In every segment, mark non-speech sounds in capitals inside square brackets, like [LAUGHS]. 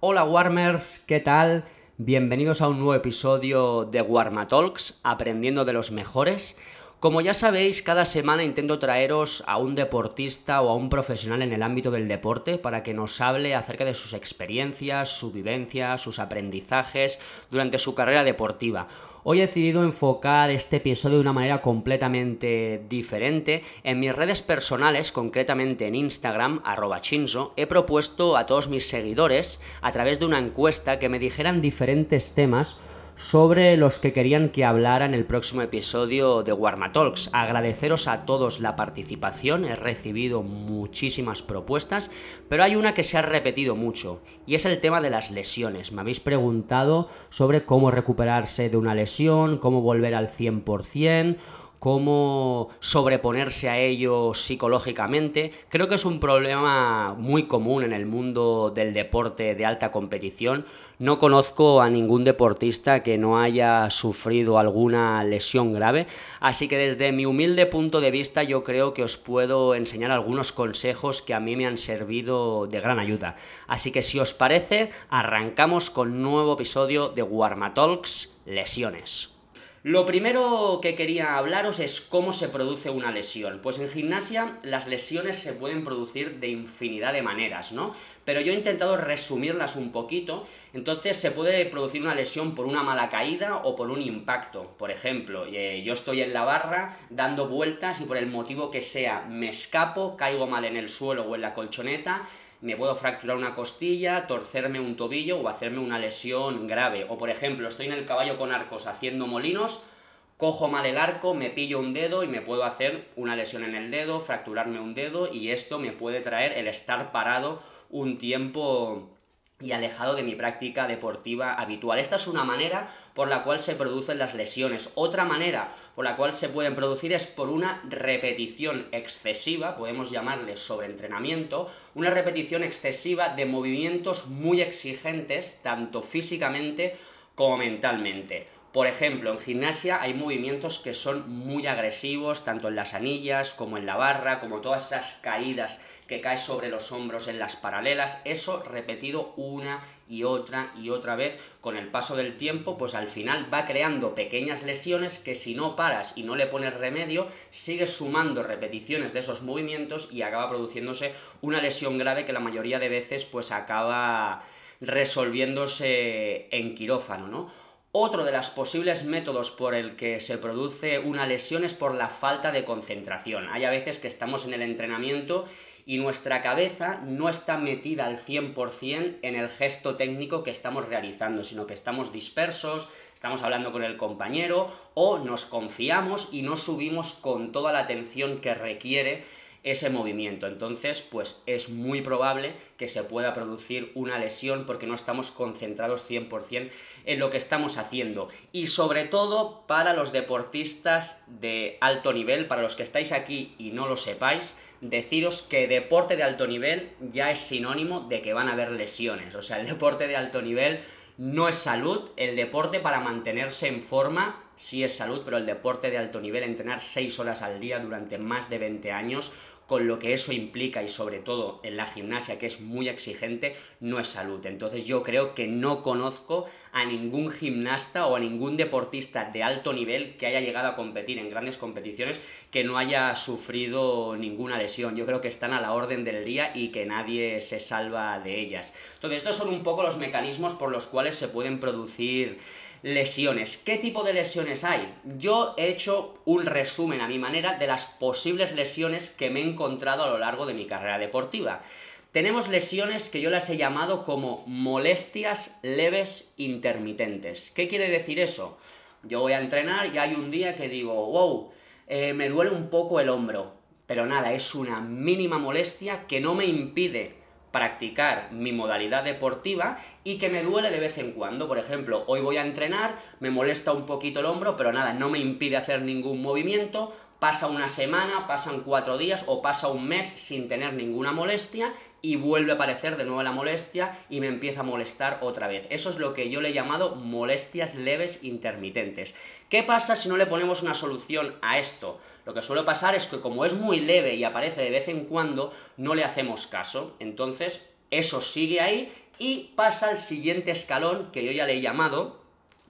Hola Warmers, ¿qué tal? Bienvenidos a un nuevo episodio de Warma Talks, aprendiendo de los mejores. Como ya sabéis, cada semana intento traeros a un deportista o a un profesional en el ámbito del deporte para que nos hable acerca de sus experiencias, su vivencia, sus aprendizajes durante su carrera deportiva. Hoy he decidido enfocar este episodio de una manera completamente diferente. En mis redes personales, concretamente en Instagram, arroba chinzo, he propuesto a todos mis seguidores, a través de una encuesta, que me dijeran diferentes temas sobre los que querían que hablara en el próximo episodio de Warma Talks. Agradeceros a todos la participación, he recibido muchísimas propuestas, pero hay una que se ha repetido mucho y es el tema de las lesiones. Me habéis preguntado sobre cómo recuperarse de una lesión, cómo volver al 100%, cómo sobreponerse a ello psicológicamente. Creo que es un problema muy común en el mundo del deporte de alta competición. No conozco a ningún deportista que no haya sufrido alguna lesión grave, así que desde mi humilde punto de vista yo creo que os puedo enseñar algunos consejos que a mí me han servido de gran ayuda. Así que si os parece, arrancamos con un nuevo episodio de Warma Talks Lesiones. Lo primero que quería hablaros es cómo se produce una lesión. Pues en gimnasia las lesiones se pueden producir de infinidad de maneras, ¿no? Pero yo he intentado resumirlas un poquito. Entonces se puede producir una lesión por una mala caída o por un impacto. Por ejemplo, eh, yo estoy en la barra dando vueltas y por el motivo que sea me escapo, caigo mal en el suelo o en la colchoneta me puedo fracturar una costilla, torcerme un tobillo o hacerme una lesión grave. O por ejemplo, estoy en el caballo con arcos haciendo molinos, cojo mal el arco, me pillo un dedo y me puedo hacer una lesión en el dedo, fracturarme un dedo y esto me puede traer el estar parado un tiempo y alejado de mi práctica deportiva habitual. Esta es una manera por la cual se producen las lesiones. Otra manera por la cual se pueden producir es por una repetición excesiva, podemos llamarle sobreentrenamiento, una repetición excesiva de movimientos muy exigentes, tanto físicamente como mentalmente. Por ejemplo, en gimnasia hay movimientos que son muy agresivos, tanto en las anillas como en la barra, como todas esas caídas que cae sobre los hombros en las paralelas, eso repetido una y otra y otra vez con el paso del tiempo, pues al final va creando pequeñas lesiones que si no paras y no le pones remedio, sigues sumando repeticiones de esos movimientos y acaba produciéndose una lesión grave que la mayoría de veces pues acaba resolviéndose en quirófano, ¿no? Otro de los posibles métodos por el que se produce una lesión es por la falta de concentración. Hay a veces que estamos en el entrenamiento y nuestra cabeza no está metida al 100% en el gesto técnico que estamos realizando, sino que estamos dispersos, estamos hablando con el compañero o nos confiamos y no subimos con toda la atención que requiere ese movimiento. Entonces, pues es muy probable que se pueda producir una lesión porque no estamos concentrados 100% en lo que estamos haciendo. Y sobre todo para los deportistas de alto nivel, para los que estáis aquí y no lo sepáis, deciros que deporte de alto nivel ya es sinónimo de que van a haber lesiones. O sea, el deporte de alto nivel no es salud, el deporte para mantenerse en forma sí es salud, pero el deporte de alto nivel, entrenar 6 horas al día durante más de 20 años, con lo que eso implica y sobre todo en la gimnasia que es muy exigente, no es salud. Entonces yo creo que no conozco a ningún gimnasta o a ningún deportista de alto nivel que haya llegado a competir en grandes competiciones que no haya sufrido ninguna lesión. Yo creo que están a la orden del día y que nadie se salva de ellas. Entonces estos son un poco los mecanismos por los cuales se pueden producir lesiones. ¿Qué tipo de lesiones hay? Yo he hecho un resumen a mi manera de las posibles lesiones que me he encontrado a lo largo de mi carrera deportiva. Tenemos lesiones que yo las he llamado como molestias leves intermitentes. ¿Qué quiere decir eso? Yo voy a entrenar y hay un día que digo, wow, eh, me duele un poco el hombro. Pero nada, es una mínima molestia que no me impide practicar mi modalidad deportiva y que me duele de vez en cuando. Por ejemplo, hoy voy a entrenar, me molesta un poquito el hombro, pero nada, no me impide hacer ningún movimiento, pasa una semana, pasan cuatro días o pasa un mes sin tener ninguna molestia y vuelve a aparecer de nuevo la molestia y me empieza a molestar otra vez. Eso es lo que yo le he llamado molestias leves intermitentes. ¿Qué pasa si no le ponemos una solución a esto? Lo que suele pasar es que como es muy leve y aparece de vez en cuando, no le hacemos caso. Entonces, eso sigue ahí y pasa al siguiente escalón que yo ya le he llamado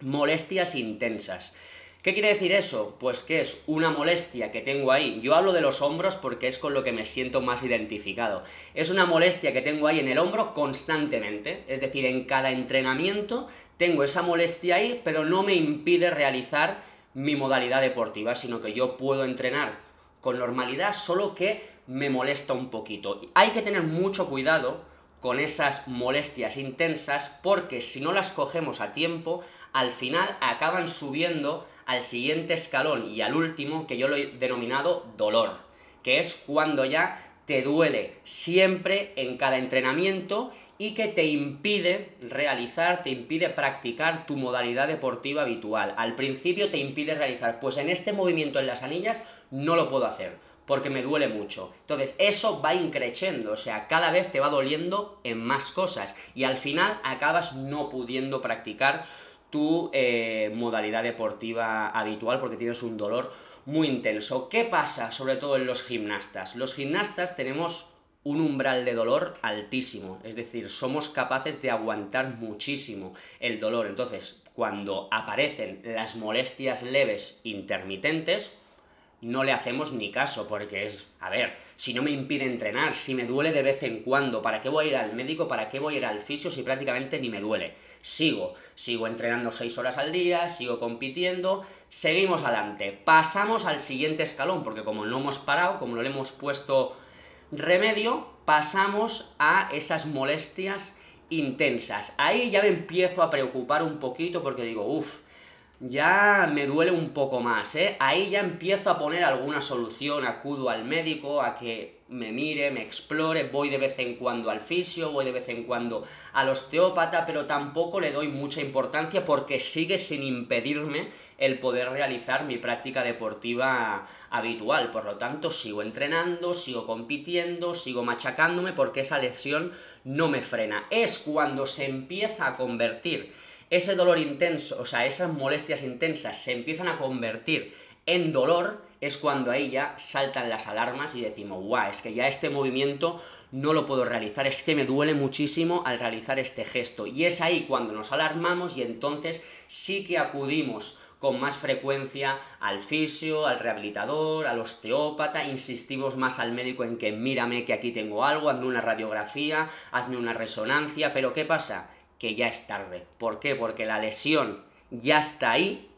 molestias intensas. ¿Qué quiere decir eso? Pues que es una molestia que tengo ahí. Yo hablo de los hombros porque es con lo que me siento más identificado. Es una molestia que tengo ahí en el hombro constantemente. Es decir, en cada entrenamiento tengo esa molestia ahí, pero no me impide realizar mi modalidad deportiva, sino que yo puedo entrenar con normalidad, solo que me molesta un poquito. Hay que tener mucho cuidado con esas molestias intensas porque si no las cogemos a tiempo, al final acaban subiendo al siguiente escalón y al último, que yo lo he denominado dolor, que es cuando ya te duele siempre en cada entrenamiento y que te impide realizar, te impide practicar tu modalidad deportiva habitual. Al principio te impide realizar, pues en este movimiento en las anillas no lo puedo hacer, porque me duele mucho. Entonces eso va increciendo, o sea, cada vez te va doliendo en más cosas y al final acabas no pudiendo practicar tu eh, modalidad deportiva habitual porque tienes un dolor muy intenso. ¿Qué pasa sobre todo en los gimnastas? Los gimnastas tenemos un umbral de dolor altísimo, es decir, somos capaces de aguantar muchísimo el dolor. Entonces, cuando aparecen las molestias leves intermitentes, no le hacemos ni caso, porque es, a ver, si no me impide entrenar, si me duele de vez en cuando, ¿para qué voy a ir al médico? ¿Para qué voy a ir al fisio si prácticamente ni me duele? Sigo, sigo entrenando 6 horas al día, sigo compitiendo, seguimos adelante, pasamos al siguiente escalón, porque como no hemos parado, como no le hemos puesto remedio, pasamos a esas molestias intensas. Ahí ya me empiezo a preocupar un poquito porque digo, uff, ya me duele un poco más, ¿eh? Ahí ya empiezo a poner alguna solución, acudo al médico a que me mire, me explore, voy de vez en cuando al fisio, voy de vez en cuando al osteópata, pero tampoco le doy mucha importancia porque sigue sin impedirme el poder realizar mi práctica deportiva habitual. Por lo tanto, sigo entrenando, sigo compitiendo, sigo machacándome porque esa lesión no me frena. Es cuando se empieza a convertir ese dolor intenso, o sea, esas molestias intensas se empiezan a convertir en dolor, es cuando ahí ya saltan las alarmas y decimos, guau, es que ya este movimiento no lo puedo realizar, es que me duele muchísimo al realizar este gesto. Y es ahí cuando nos alarmamos y entonces sí que acudimos con más frecuencia al fisio, al rehabilitador, al osteópata, insistimos más al médico en que mírame que aquí tengo algo, hazme una radiografía, hazme una resonancia, pero ¿qué pasa? que ya es tarde. ¿Por qué? Porque la lesión ya está ahí.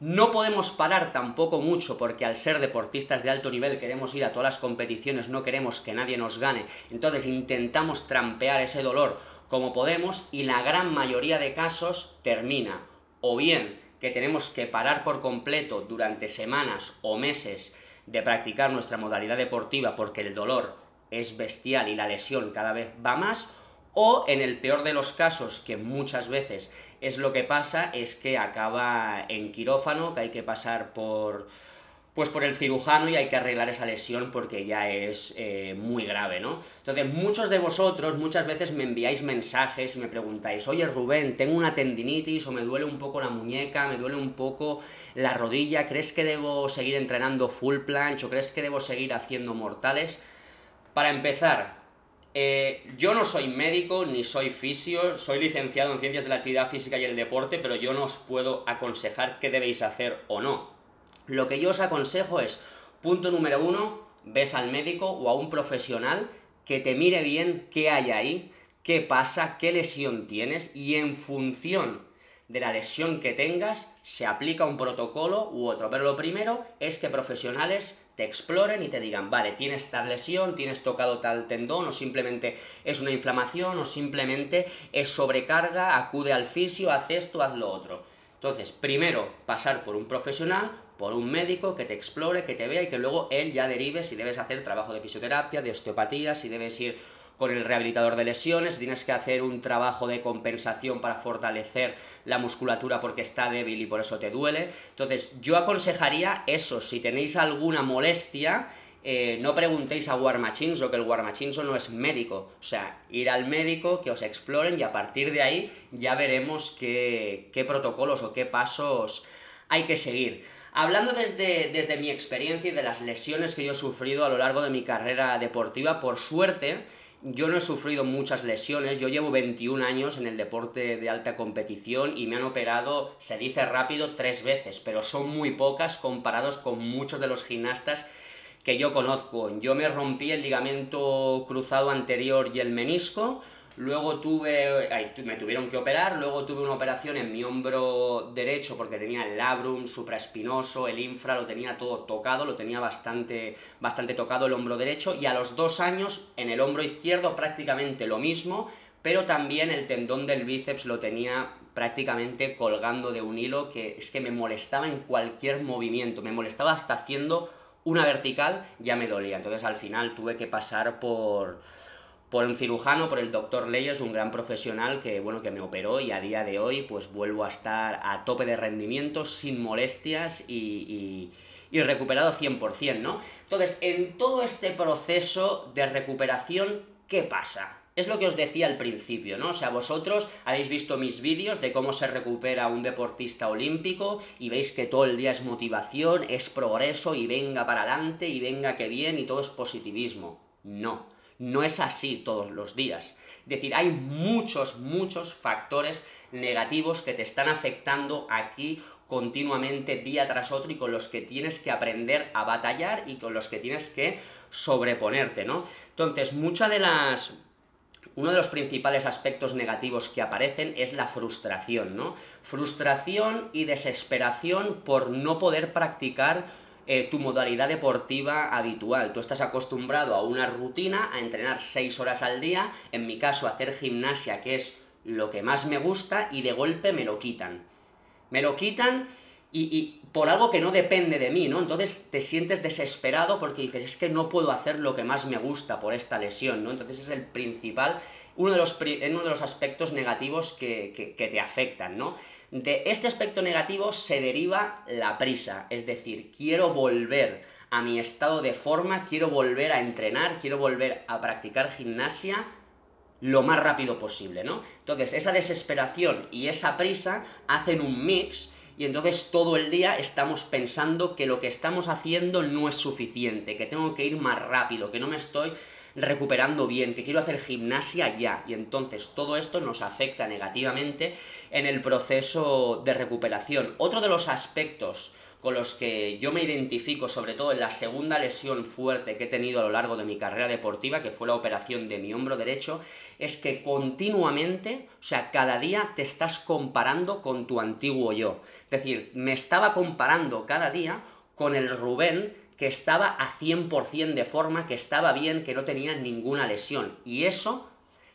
No podemos parar tampoco mucho porque al ser deportistas de alto nivel queremos ir a todas las competiciones, no queremos que nadie nos gane. Entonces intentamos trampear ese dolor como podemos y la gran mayoría de casos termina o bien que tenemos que parar por completo durante semanas o meses de practicar nuestra modalidad deportiva porque el dolor es bestial y la lesión cada vez va más, o en el peor de los casos, que muchas veces es lo que pasa, es que acaba en quirófano, que hay que pasar por pues por el cirujano y hay que arreglar esa lesión porque ya es eh, muy grave, ¿no? Entonces, muchos de vosotros muchas veces me enviáis mensajes y me preguntáis, oye Rubén, tengo una tendinitis o me duele un poco la muñeca, me duele un poco la rodilla, ¿crees que debo seguir entrenando full planche o crees que debo seguir haciendo mortales? Para empezar, eh, yo no soy médico ni soy fisio, soy licenciado en ciencias de la actividad física y el deporte, pero yo no os puedo aconsejar qué debéis hacer o no. Lo que yo os aconsejo es, punto número uno, ves al médico o a un profesional que te mire bien qué hay ahí, qué pasa, qué lesión tienes y en función de la lesión que tengas se aplica un protocolo u otro. Pero lo primero es que profesionales te exploren y te digan, vale, tienes tal lesión, tienes tocado tal tendón, o simplemente es una inflamación, o simplemente es sobrecarga, acude al fisio, haz esto, haz lo otro. Entonces, primero, pasar por un profesional, por un médico que te explore, que te vea y que luego él ya derive si debes hacer trabajo de fisioterapia, de osteopatía, si debes ir con el rehabilitador de lesiones, tienes que hacer un trabajo de compensación para fortalecer la musculatura porque está débil y por eso te duele. Entonces, yo aconsejaría eso, si tenéis alguna molestia, eh, no preguntéis a War Machinso, que el War Machinso no es médico. O sea, ir al médico, que os exploren y a partir de ahí ya veremos qué, qué protocolos o qué pasos hay que seguir. Hablando desde, desde mi experiencia y de las lesiones que yo he sufrido a lo largo de mi carrera deportiva, por suerte, yo no he sufrido muchas lesiones, yo llevo 21 años en el deporte de alta competición y me han operado, se dice rápido, tres veces, pero son muy pocas comparados con muchos de los gimnastas que yo conozco. Yo me rompí el ligamento cruzado anterior y el menisco, Luego tuve, me tuvieron que operar, luego tuve una operación en mi hombro derecho porque tenía el labrum supraespinoso, el infra, lo tenía todo tocado, lo tenía bastante, bastante tocado el hombro derecho y a los dos años en el hombro izquierdo prácticamente lo mismo, pero también el tendón del bíceps lo tenía prácticamente colgando de un hilo que es que me molestaba en cualquier movimiento, me molestaba hasta haciendo una vertical, ya me dolía, entonces al final tuve que pasar por por un cirujano, por el doctor Leyes, un gran profesional que, bueno, que me operó y a día de hoy pues vuelvo a estar a tope de rendimiento, sin molestias y, y, recuperado 100%, ¿no? Entonces, en todo este proceso de recuperación, ¿qué pasa? Es lo que os decía al principio, ¿no? O sea, vosotros habéis visto mis vídeos de cómo se recupera un deportista olímpico y veis que todo el día es motivación, es progreso y venga para adelante y venga que bien y todo es positivismo. No. No es así todos los días. Es decir, hay muchos, muchos factores negativos que te están afectando aquí continuamente día tras otro y con los que tienes que aprender a batallar y con los que tienes que sobreponerte, ¿no? Entonces, muchas de las uno de los principales aspectos negativos que aparecen es la frustración, ¿no? Frustración y desesperación por no poder practicar eh, tu modalidad deportiva habitual. Tú estás acostumbrado a una rutina, a entrenar 6 horas al día, en mi caso hacer gimnasia, que es lo que más me gusta, y de golpe me lo quitan. Me lo quitan y, por algo que no depende de mí, ¿no? Entonces te sientes desesperado porque dices, es que no puedo hacer lo que más me gusta por esta lesión, ¿no? Entonces es el principal, uno de los, uno de los aspectos negativos que, que te afectan, ¿no? De este aspecto negativo se deriva la prisa, es decir, quiero volver a mi estado de forma, quiero volver a entrenar, quiero volver a practicar gimnasia lo más rápido posible, ¿no? Entonces, esa desesperación y esa prisa hacen un mix y entonces todo el día estamos pensando que lo que estamos haciendo no es suficiente, que tengo que ir más rápido, que no me estoy recuperando bien, que quiero hacer gimnasia ya. Y entonces todo esto nos afecta negativamente en el proceso de recuperación. Otro de los aspectos con los que yo me identifico, sobre todo en la segunda lesión fuerte que he tenido a lo largo de mi carrera deportiva, que fue la operación de mi hombro derecho, es que continuamente, o sea, cada día te estás comparando con tu antiguo yo. Es decir, me estaba comparando cada día con el Rubén que estaba a 100% de forma, que estaba bien, que no tenía ninguna lesión. Y eso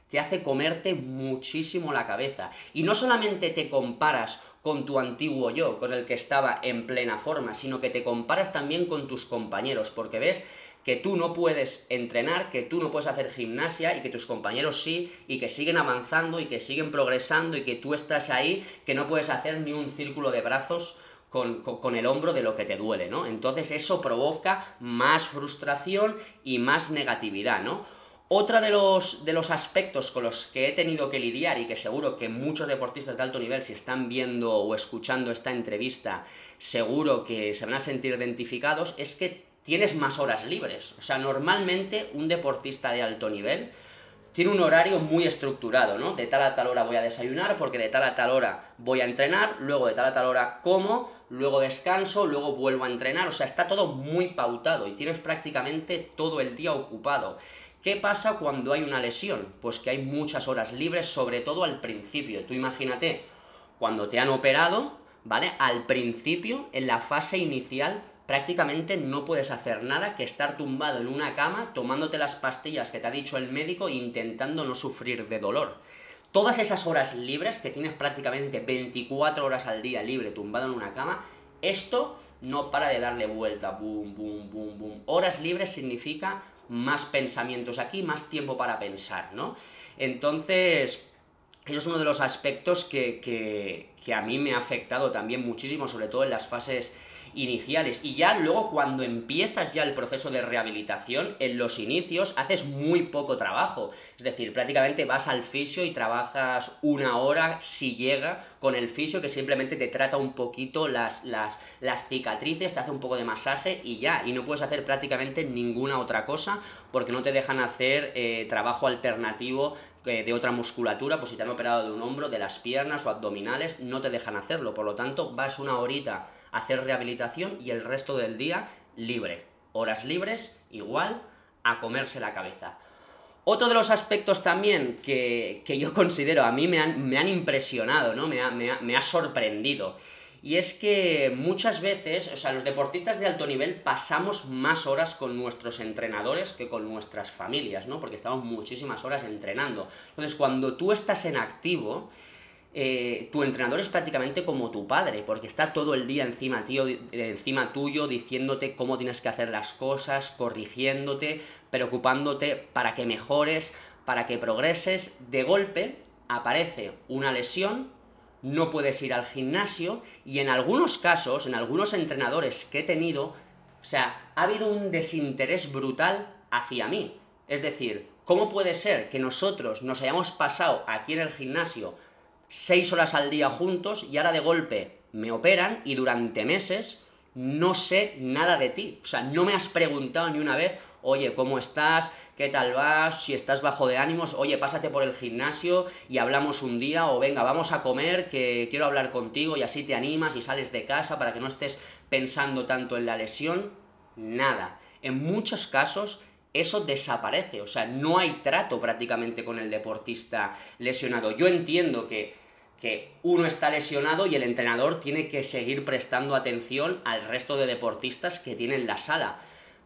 te hace comerte muchísimo la cabeza. Y no solamente te comparas con tu antiguo yo, con el que estaba en plena forma, sino que te comparas también con tus compañeros, porque ves que tú no puedes entrenar, que tú no puedes hacer gimnasia y que tus compañeros sí, y que siguen avanzando y que siguen progresando y que tú estás ahí, que no puedes hacer ni un círculo de brazos con, el hombro de lo que te duele, ¿no? Entonces eso provoca más frustración y más negatividad, ¿no? Otra de los, de los aspectos con los que he tenido que lidiar y que seguro que muchos deportistas de alto nivel, si están viendo o escuchando esta entrevista, seguro que se van a sentir identificados, es que tienes más horas libres. O sea, normalmente un deportista de alto nivel tiene un horario muy estructurado, ¿no? De tal a tal hora voy a desayunar, porque de tal a tal hora voy a entrenar, luego de tal a tal hora como, luego descanso, luego vuelvo a entrenar, o sea, está todo muy pautado y tienes prácticamente todo el día ocupado. ¿Qué pasa cuando hay una lesión? Pues que hay muchas horas libres, sobre todo al principio. Tú imagínate, cuando te han operado, ¿vale? Al principio, en la fase inicial, prácticamente no puedes hacer nada que estar tumbado en una cama tomándote las pastillas que te ha dicho el médico e intentando no sufrir de dolor. Todas esas horas libres, que tienes prácticamente 24 horas al día libre tumbado en una cama, esto no para de darle vuelta, boom, boom, boom, boom. Horas libres significa más pensamientos aquí, más tiempo para pensar, ¿no? Entonces, eso es uno de los aspectos que, que, que a mí me ha afectado también muchísimo, sobre todo en las fases iniciales. Y ya luego cuando empiezas ya el proceso de rehabilitación, en los inicios haces muy poco trabajo. Es decir, prácticamente vas al fisio y trabajas una hora si llega con el fisio que simplemente te trata un poquito las, las, las cicatrices, te hace un poco de masaje y ya. Y no puedes hacer prácticamente ninguna otra cosa porque no te dejan hacer eh, trabajo alternativo eh, de otra musculatura, pues si te han operado de un hombro, de las piernas o abdominales, no te dejan hacerlo. Por lo tanto, vas una horita hacer rehabilitación y el resto del día libre. Horas libres, igual, a comerse la cabeza. Otro de los aspectos también que, yo [LAUGHS] considero, a mí me han, me han impresionado, ¿no? Me me ha sorprendido y es que muchas veces, o sea, los deportistas de alto nivel pasamos más horas con nuestros entrenadores que con nuestras familias, ¿no? Porque estamos muchísimas horas entrenando. Entonces, cuando tú estás en activo, eh, tu entrenador es prácticamente como tu padre, porque está todo el día encima, tío, encima tuyo, diciéndote cómo tienes que hacer las cosas, corrigiéndote, preocupándote para que mejores, para que progreses. De golpe aparece una lesión no puedes ir al gimnasio y en algunos casos, en algunos entrenadores que he tenido, o sea, ha habido un desinterés brutal hacia mí. Es decir, ¿cómo puede ser que nosotros nos hayamos pasado aquí en el gimnasio seis horas al día juntos y ahora de golpe me operan y durante meses no sé nada de ti? O sea, no me has preguntado ni una vez, oye, ¿cómo estás? ¿Qué tal vas? Si estás bajo de ánimos, oye, pásate por el gimnasio y hablamos un día, o venga, vamos a comer, que quiero hablar contigo y así te animas y sales de casa para que no estés pensando tanto en la lesión. Nada. En muchos casos eso desaparece, o sea, no hay trato prácticamente con el deportista lesionado. Yo entiendo que, que uno está lesionado y el entrenador tiene que seguir prestando atención al resto de deportistas que tienen la sala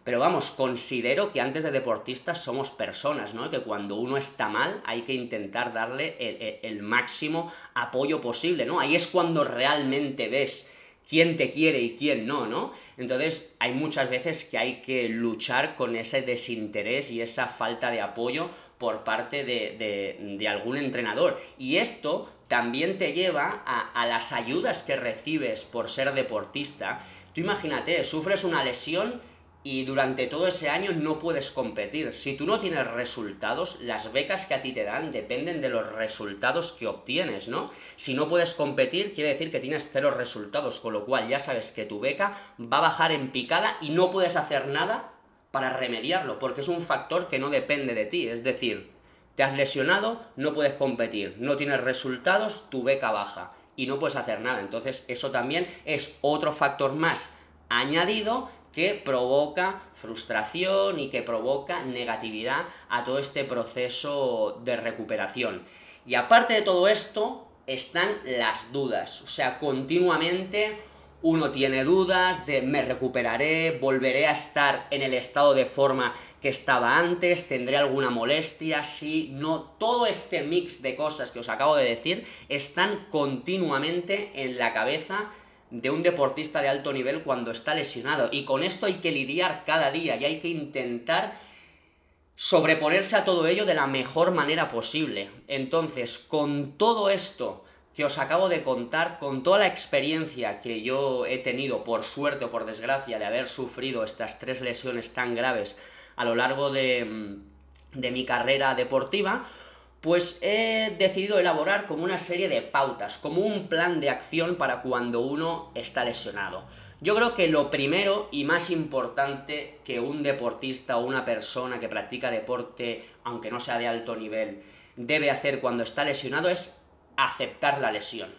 pero vamos, considero que antes de deportistas somos personas, ¿no? Que cuando uno está mal hay que intentar darle el, máximo apoyo posible, ¿no? Ahí es cuando realmente ves quién te quiere y quién no, ¿no? Entonces hay muchas veces que hay que luchar con ese desinterés y esa falta de apoyo por parte de, algún entrenador. Y esto también te lleva a, a las ayudas que recibes por ser deportista. Tú imagínate, sufres una lesión y durante todo ese año no puedes competir. Si tú no tienes resultados, las becas que a ti te dan dependen de los resultados que obtienes, ¿no? Si no puedes competir, quiere decir que tienes cero resultados, con lo cual ya sabes que tu beca va a bajar en picada y no puedes hacer nada para remediarlo, porque es un factor que no depende de ti, es decir, te has lesionado, no puedes competir, no tienes resultados, tu beca baja y no puedes hacer nada. Entonces, eso también es otro factor más añadido que provoca frustración y que provoca negatividad a todo este proceso de recuperación. Y aparte de todo esto, están las dudas. O sea, continuamente uno tiene dudas de me recuperaré, volveré a estar en el estado de forma que estaba antes, tendré alguna molestia, sí, no. Todo este mix de cosas que os acabo de decir están continuamente en la cabeza de un deportista de alto nivel cuando está lesionado. Y con esto hay que lidiar cada día y hay que intentar sobreponerse a todo ello de la mejor manera posible. Entonces, con todo esto que os acabo de contar, con toda la experiencia que yo he tenido, por suerte o por desgracia, de haber sufrido estas tres lesiones tan graves a lo largo de, de mi carrera deportiva, pues he decidido elaborar como una serie de pautas, como un plan de acción para cuando uno está lesionado. Yo creo que lo primero y más importante que un deportista o una persona que practica deporte, aunque no sea de alto nivel, debe hacer cuando está lesionado es aceptar la lesión.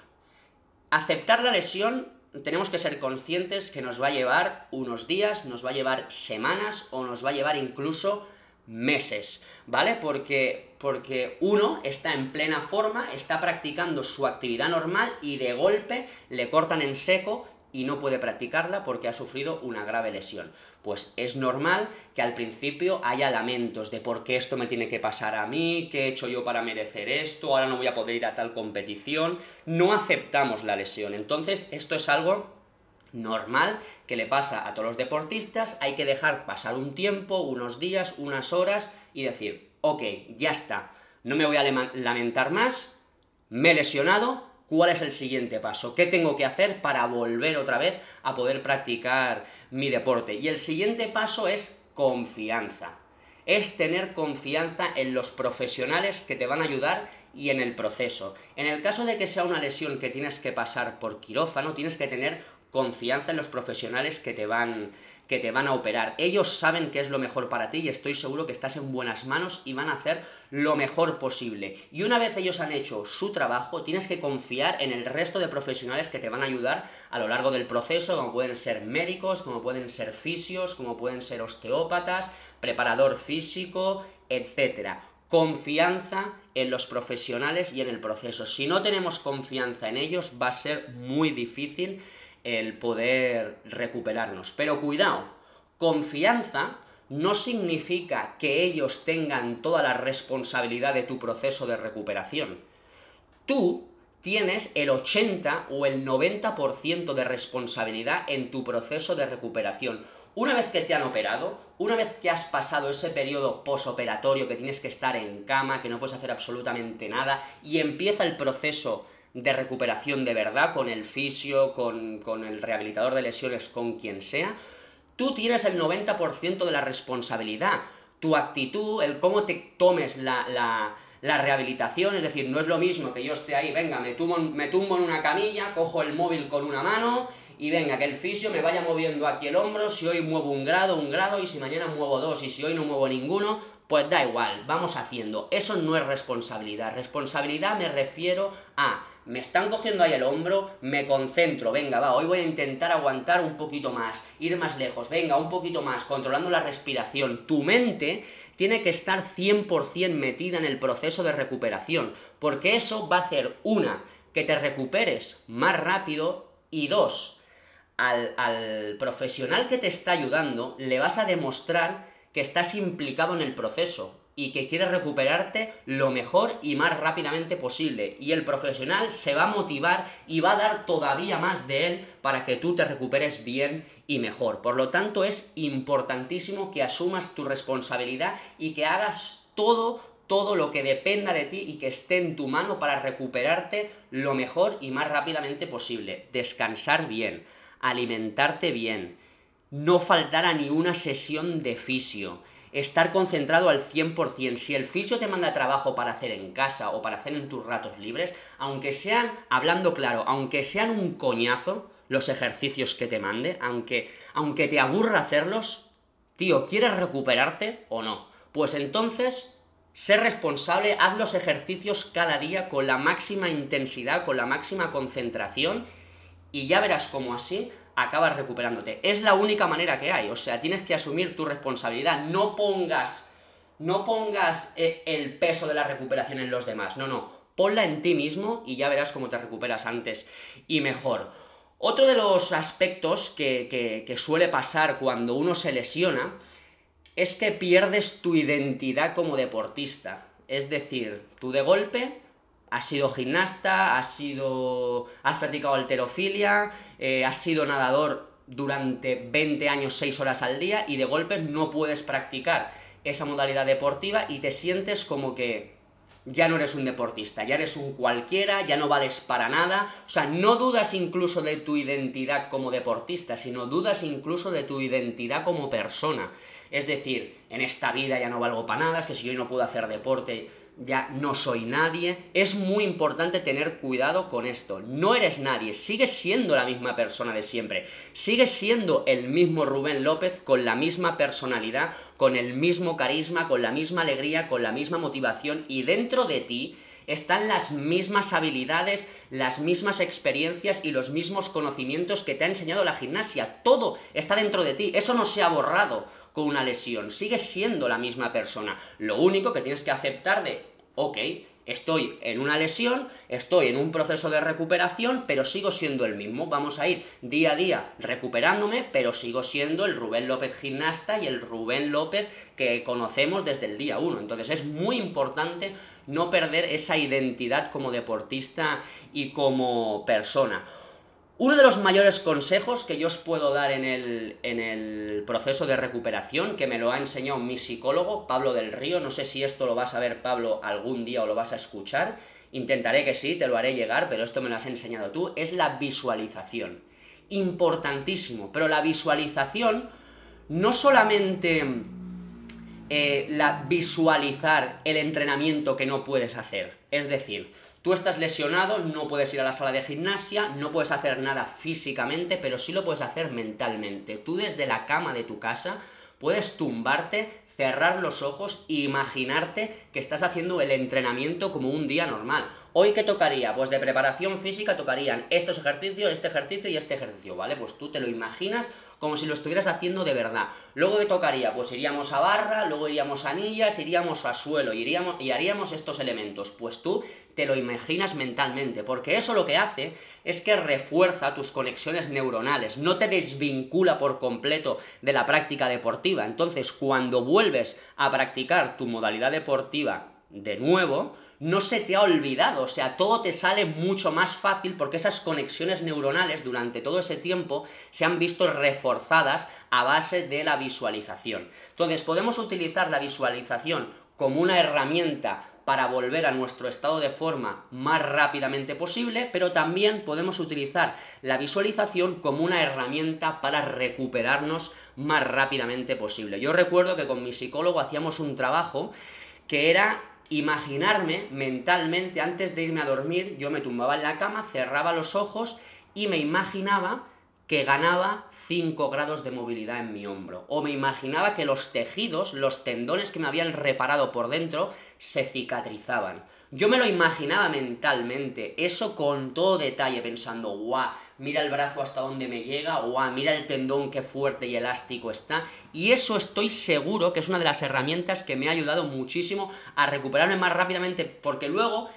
Aceptar la lesión tenemos que ser conscientes que nos va a llevar unos días, nos va a llevar semanas o nos va a llevar incluso meses, ¿vale? Porque, porque uno está en plena forma, está practicando su actividad normal y de golpe le cortan en seco y no puede practicarla porque ha sufrido una grave lesión. Pues es normal que al principio haya lamentos de por qué esto me tiene que pasar a mí, qué he hecho yo para merecer esto, ahora no voy a poder ir a tal competición. No aceptamos la lesión. Entonces, esto es algo normal que le pasa a todos los deportistas, hay que dejar pasar un tiempo, unos días, unas horas y decir, ok, ya está, no me voy a lamentar más, me he lesionado, cuál es el siguiente paso, qué tengo que hacer para volver otra vez a poder practicar mi deporte. Y el siguiente paso es confianza. Es tener confianza en los profesionales que te van a ayudar y en el proceso. En el caso de que sea una lesión que tienes que pasar por quirófano, tienes que tener confianza en los profesionales que te van que te van a operar. Ellos saben qué es lo mejor para ti y estoy seguro que estás en buenas manos y van a hacer lo mejor posible. Y una vez ellos han hecho su trabajo, tienes que confiar en el resto de profesionales que te van a ayudar a lo largo del proceso, como pueden ser médicos, como pueden ser fisios, como pueden ser osteópatas, preparador físico, etc. Confianza en los profesionales y en el proceso. Si no tenemos confianza en ellos, va a ser muy difícil el poder recuperarnos. Pero cuidado, confianza no significa que ellos tengan toda la responsabilidad de tu proceso de recuperación. Tú tienes el 80 o el 90% de responsabilidad en tu proceso de recuperación. Una vez que te han operado, una vez que has pasado ese periodo posoperatorio que tienes que estar en cama, que no puedes hacer absolutamente nada, y empieza el proceso de recuperación de verdad, con el fisio, con, el rehabilitador de lesiones, con quien sea, tú tienes el 90% de la responsabilidad. Tu actitud, el cómo te tomes la, la, la, rehabilitación, es decir, no es lo mismo que yo esté ahí, venga, me tumbo, me tumbo en una camilla, cojo el móvil con una mano y venga, que el fisio me vaya moviendo aquí el hombro, si hoy muevo un grado, un grado, y si mañana muevo dos, y si hoy no muevo ninguno, pues da igual, vamos haciendo. Eso no es responsabilidad. Responsabilidad me refiero a me están cogiendo ahí el hombro, me concentro, venga, va, hoy voy a intentar aguantar un poquito más, ir más lejos, venga, un poquito más, controlando la respiración. Tu mente tiene que estar 100% metida en el proceso de recuperación, porque eso va a hacer, una, que te recuperes más rápido y dos, al, al profesional que te está ayudando le vas a demostrar que estás implicado en el proceso, y que quieres recuperarte lo mejor y más rápidamente posible. Y el profesional se va a motivar y va a dar todavía más de él para que tú te recuperes bien y mejor. Por lo tanto, es importantísimo que asumas tu responsabilidad y que hagas todo todo lo que dependa de ti y que esté en tu mano para recuperarte lo mejor y más rápidamente posible. Descansar bien, alimentarte bien, no faltar a ni una sesión de fisio, estar concentrado al 100%. Si el fisio te manda trabajo para hacer en casa o para hacer en tus ratos libres, aunque sean, hablando claro, aunque sean un coñazo los ejercicios que te mande, aunque, aunque te aburra hacerlos, tío, ¿quieres recuperarte o no? Pues entonces Sé responsable, haz los ejercicios cada día con la máxima intensidad, con la máxima concentración y ya verás cómo así acabas recuperándote. Es la única manera que hay, o sea, tienes que asumir tu responsabilidad, no pongas, no pongas eh, el peso de la recuperación en los demás, no, no, ponla en ti mismo y ya verás cómo te recuperas antes y mejor. Otro de los aspectos que, que suele pasar cuando uno se lesiona es que pierdes tu identidad como deportista. Es decir, tú de golpe has sido gimnasta, has sido. has practicado alterofilia, eh, has sido nadador durante 20 años, 6 horas al día, y de golpe no puedes practicar esa modalidad deportiva y te sientes como que ya no eres un deportista, ya eres un cualquiera, ya no vales para nada. O sea, no dudas incluso de tu identidad como deportista, sino dudas incluso de tu identidad como persona. Es decir, en esta vida ya no valgo para nada, es que si yo no puedo hacer deporte ya no soy nadie. Es muy importante tener cuidado con esto. No eres nadie, sigues siendo la misma persona de siempre. Sigues siendo el mismo Rubén López con la misma personalidad, con el mismo carisma, con la misma alegría, con la misma motivación y dentro de ti están las mismas habilidades, las mismas experiencias y los mismos conocimientos que te ha enseñado la gimnasia. Todo está dentro de ti, eso no se ha borrado con una lesión, sigues siendo la misma persona. Lo único que tienes que aceptar de, ok, Estoy en una lesión, estoy en un proceso de recuperación, pero sigo siendo el mismo. Vamos a ir día a día recuperándome, pero sigo siendo el Rubén López gimnasta y el Rubén López que conocemos desde el día 1. Entonces es muy importante no perder esa identidad como deportista y como persona. Uno de los mayores consejos que yo os puedo dar en el, en el, proceso de recuperación, que me lo ha enseñado mi psicólogo, Pablo del Río, no sé si esto lo vas a ver, Pablo, algún día o lo vas a escuchar, intentaré que sí, te lo haré llegar, pero esto me lo has enseñado tú, es la visualización. Importantísimo, pero la visualización no solamente eh, la visualizar el entrenamiento que no puedes hacer, es decir, Tú estás lesionado, no puedes ir a la sala de gimnasia, no puedes hacer nada físicamente, pero sí lo puedes hacer mentalmente. Tú desde la cama de tu casa puedes tumbarte, cerrar los ojos e imaginarte que estás haciendo el entrenamiento como un día normal. ¿Hoy qué tocaría? Pues de preparación física tocarían estos ejercicios, este ejercicio y este ejercicio, ¿vale? Pues tú te lo imaginas como si lo estuvieras haciendo de verdad. Luego qué tocaría? Pues iríamos a barra, luego iríamos a anillas, iríamos a suelo, iríamos, y haríamos estos elementos. Pues tú te lo imaginas mentalmente, porque eso lo que hace es que refuerza tus conexiones neuronales, no te desvincula por completo de la práctica deportiva. Entonces, cuando vuelves a practicar tu modalidad deportiva de nuevo, no se te ha olvidado, o sea, todo te sale mucho más fácil porque esas conexiones neuronales durante todo ese tiempo se han visto reforzadas a base de la visualización. Entonces, podemos utilizar la visualización como una herramienta para volver a nuestro estado de forma más rápidamente posible, pero también podemos utilizar la visualización como una herramienta para recuperarnos más rápidamente posible. Yo recuerdo que con mi psicólogo hacíamos un trabajo que era imaginarme mentalmente antes de irme a dormir, yo me tumbaba en la cama, cerraba los ojos y me imaginaba que ganaba 5 grados de movilidad en mi hombro. O me imaginaba que los tejidos, los tendones que me habían reparado por dentro, se cicatrizaban. Yo me lo imaginaba mentalmente, eso con todo detalle, pensando, guau, mira el brazo hasta donde me llega, guau, mira el tendón qué fuerte y elástico está. Y eso estoy seguro que es una de las herramientas que me ha ayudado muchísimo a recuperarme más rápidamente, porque luego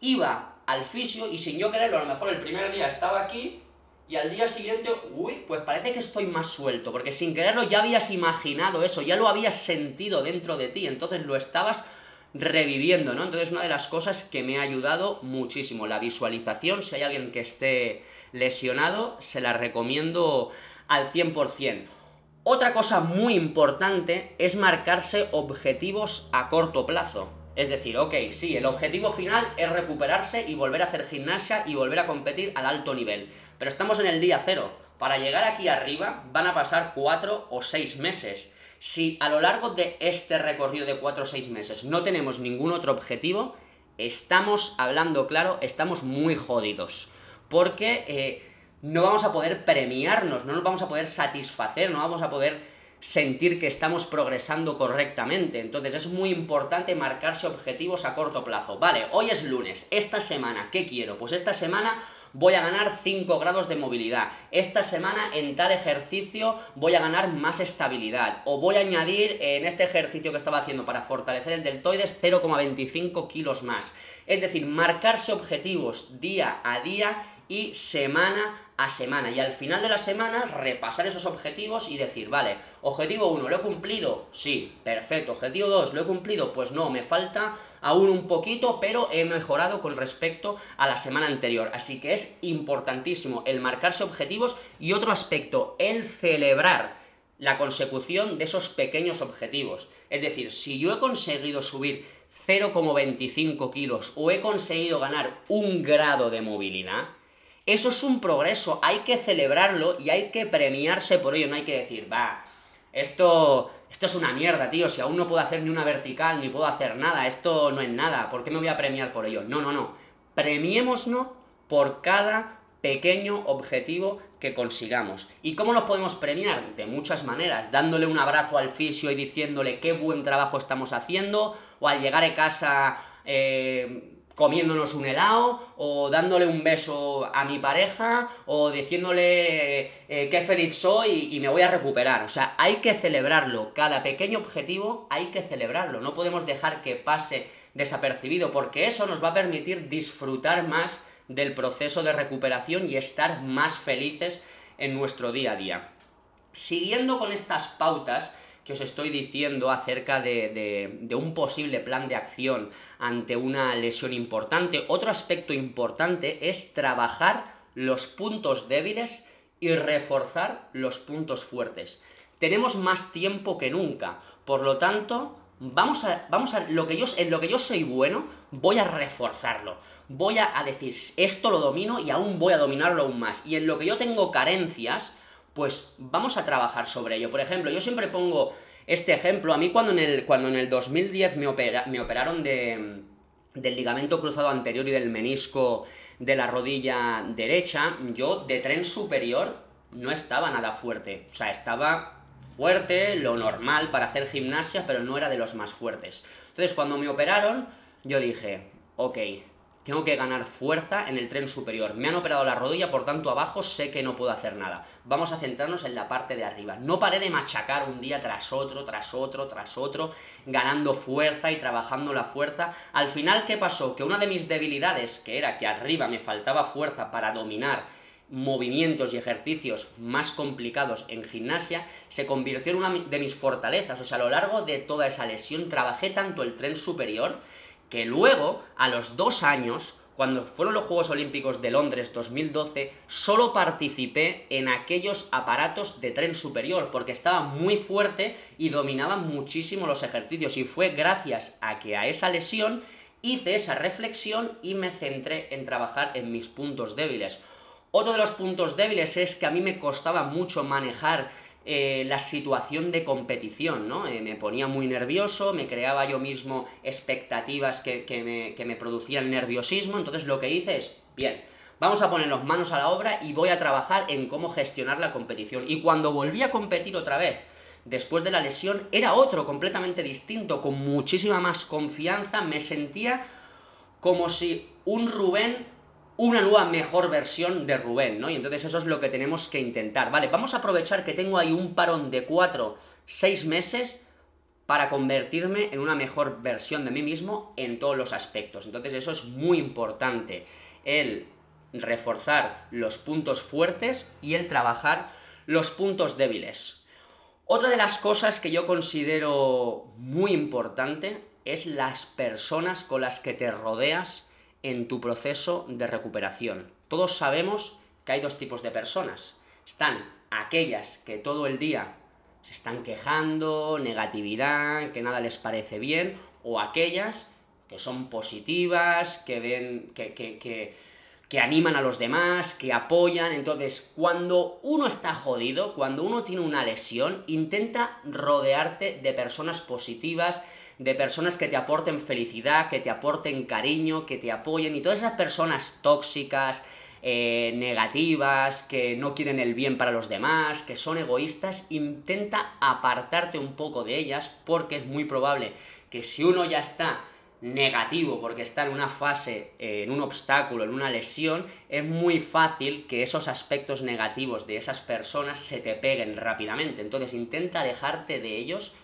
iba al fisio y sin yo quererlo, a lo mejor el primer día estaba aquí y al día siguiente, uy, pues parece que estoy más suelto, porque sin quererlo ya habías imaginado eso, ya lo habías sentido dentro de ti, entonces lo estabas reviviendo, ¿no? Entonces una de las cosas que me ha ayudado muchísimo, la visualización, si hay alguien que esté lesionado, se la recomiendo al 100%. Otra cosa muy importante es marcarse objetivos a corto plazo. Es decir, ok, sí, el objetivo final es recuperarse y volver a hacer gimnasia y volver a competir al alto nivel. Pero estamos en el día cero. Para llegar aquí arriba van a pasar cuatro o seis meses. Si a lo largo de este recorrido de cuatro o seis meses no tenemos ningún otro objetivo, estamos, hablando claro, estamos muy jodidos. Porque eh, no vamos a poder premiarnos, no nos vamos a poder satisfacer, no vamos a poder sentir que estamos progresando correctamente. Entonces es muy importante marcarse objetivos a corto plazo. Vale, hoy es lunes, esta semana, ¿qué quiero? Pues esta semana voy a ganar 5 grados de movilidad. Esta semana en tal ejercicio voy a ganar más estabilidad. O voy a añadir en este ejercicio que estaba haciendo para fortalecer el deltoides 0,25 kilos más. Es decir, marcarse objetivos día a día y semana a semana. Y al final de la semana repasar esos objetivos y decir, vale, objetivo 1, ¿lo he cumplido? Sí, perfecto. Objetivo 2, ¿lo he cumplido? Pues no, me falta aún un poquito, pero he mejorado con respecto a la semana anterior. Así que es importantísimo el marcarse objetivos y otro aspecto, el celebrar la consecución de esos pequeños objetivos. Es decir, si yo he conseguido subir 0,25 kilos o he conseguido ganar un grado de movilidad, eso es un progreso, hay que celebrarlo y hay que premiarse por ello, no hay que decir, va, esto, esto es una mierda, tío, si aún no puedo hacer ni una vertical, ni puedo hacer nada, esto no es nada, ¿por qué me voy a premiar por ello? No, no, no, premiémonos por cada pequeño objetivo que consigamos. ¿Y cómo nos podemos premiar? De muchas maneras, dándole un abrazo al fisio y diciéndole qué buen trabajo estamos haciendo, o al llegar a casa... Eh, comiéndonos un helado, o dándole un beso a mi pareja, o diciéndole eh, qué feliz soy y, me voy a recuperar. O sea, hay que celebrarlo. Cada pequeño objetivo hay que celebrarlo. No podemos dejar que pase desapercibido, porque eso nos va a permitir disfrutar más del proceso de recuperación y estar más felices en nuestro día a día. Siguiendo con estas pautas, que os estoy diciendo acerca de, un posible plan de acción ante una lesión importante. Otro aspecto importante es trabajar los puntos débiles y reforzar los puntos fuertes. Tenemos más tiempo que nunca, por lo tanto, vamos a, lo que yo, en lo que yo soy bueno, voy a reforzarlo. Voy a decir, esto lo domino y aún voy a dominarlo aún más. Y en lo que yo tengo carencias, pues vamos a trabajar sobre ello. Por ejemplo, yo siempre pongo este ejemplo. A mí cuando en el, cuando en el 2010 me, me operaron de, del ligamento cruzado anterior y del menisco de la rodilla derecha, yo de tren superior no estaba nada fuerte. O sea, estaba fuerte, lo normal para hacer gimnasia, pero no era de los más fuertes. Entonces, cuando me operaron, yo dije, ok, tengo que ganar fuerza en el tren superior. Me han operado la rodilla, por tanto abajo sé que no puedo hacer nada. Vamos a centrarnos en la parte de arriba. No paré de machacar un día tras otro, tras otro, tras otro, ganando fuerza y trabajando la fuerza. Al final, ¿qué pasó? Que una de mis debilidades, que era que arriba me faltaba fuerza para dominar movimientos y ejercicios más complicados en gimnasia, se convirtió en una de mis fortalezas. O sea, a lo largo de toda esa lesión trabajé tanto el tren superior que luego, a los dos años, cuando fueron los Juegos Olímpicos de Londres 2012, solo participé en aquellos aparatos de tren superior, porque estaba muy fuerte y dominaba muchísimo los ejercicios, y fue gracias a que a esa lesión hice esa reflexión y me centré en trabajar en mis puntos débiles. Otro de los puntos débiles es que a mí me costaba mucho manejar eh, la situación de competición, ¿no? Eh, me ponía muy nervioso, me creaba yo mismo expectativas que, me, que me producían nerviosismo, entonces lo que hice es, bien, vamos a ponernos manos a la obra y voy a trabajar en cómo gestionar la competición. Y cuando volví a competir otra vez, después de la lesión, era otro completamente distinto, con muchísima más confianza, me sentía como si un Rubén una nueva mejor versión de Rubén, ¿no? Y entonces eso es lo que tenemos que intentar. Vale, vamos a aprovechar que tengo ahí un parón de 4, 6 meses para convertirme en una mejor versión de mí mismo en todos los aspectos. Entonces eso es muy importante, el reforzar los puntos fuertes y el trabajar los puntos débiles. Otra de las cosas que yo considero muy importante es las personas con las que te rodeas en tu proceso de recuperación. Todos sabemos que hay dos tipos de personas. Están aquellas que todo el día se están quejando, negatividad, que nada les parece bien, o aquellas que son positivas, que ven, que, que, que, animan a los demás, que apoyan. Entonces, cuando uno está jodido, cuando uno tiene una lesión, intenta rodearte de personas positivas, de personas que te aporten felicidad, que te aporten cariño, que te apoyen y todas esas personas tóxicas, eh, negativas, que no quieren el bien para los demás, que son egoístas, intenta apartarte un poco de ellas porque es muy probable que si uno ya está negativo porque está en una fase, eh, en un obstáculo, en una lesión, es muy fácil que esos aspectos negativos de esas personas se te peguen rápidamente. Entonces intenta alejarte de ellos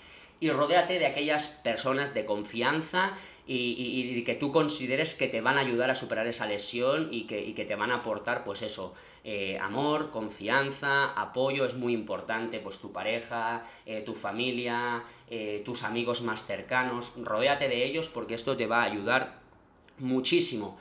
y rodéate de aquellas personas de confianza y, que tú consideres que te van a ayudar a superar esa lesión y que, que te van a aportar, pues eso, eh, amor, confianza, apoyo, es muy importante, pues tu pareja, eh, tu familia, eh, tus amigos más cercanos, rodéate de ellos porque esto te va a ayudar muchísimo.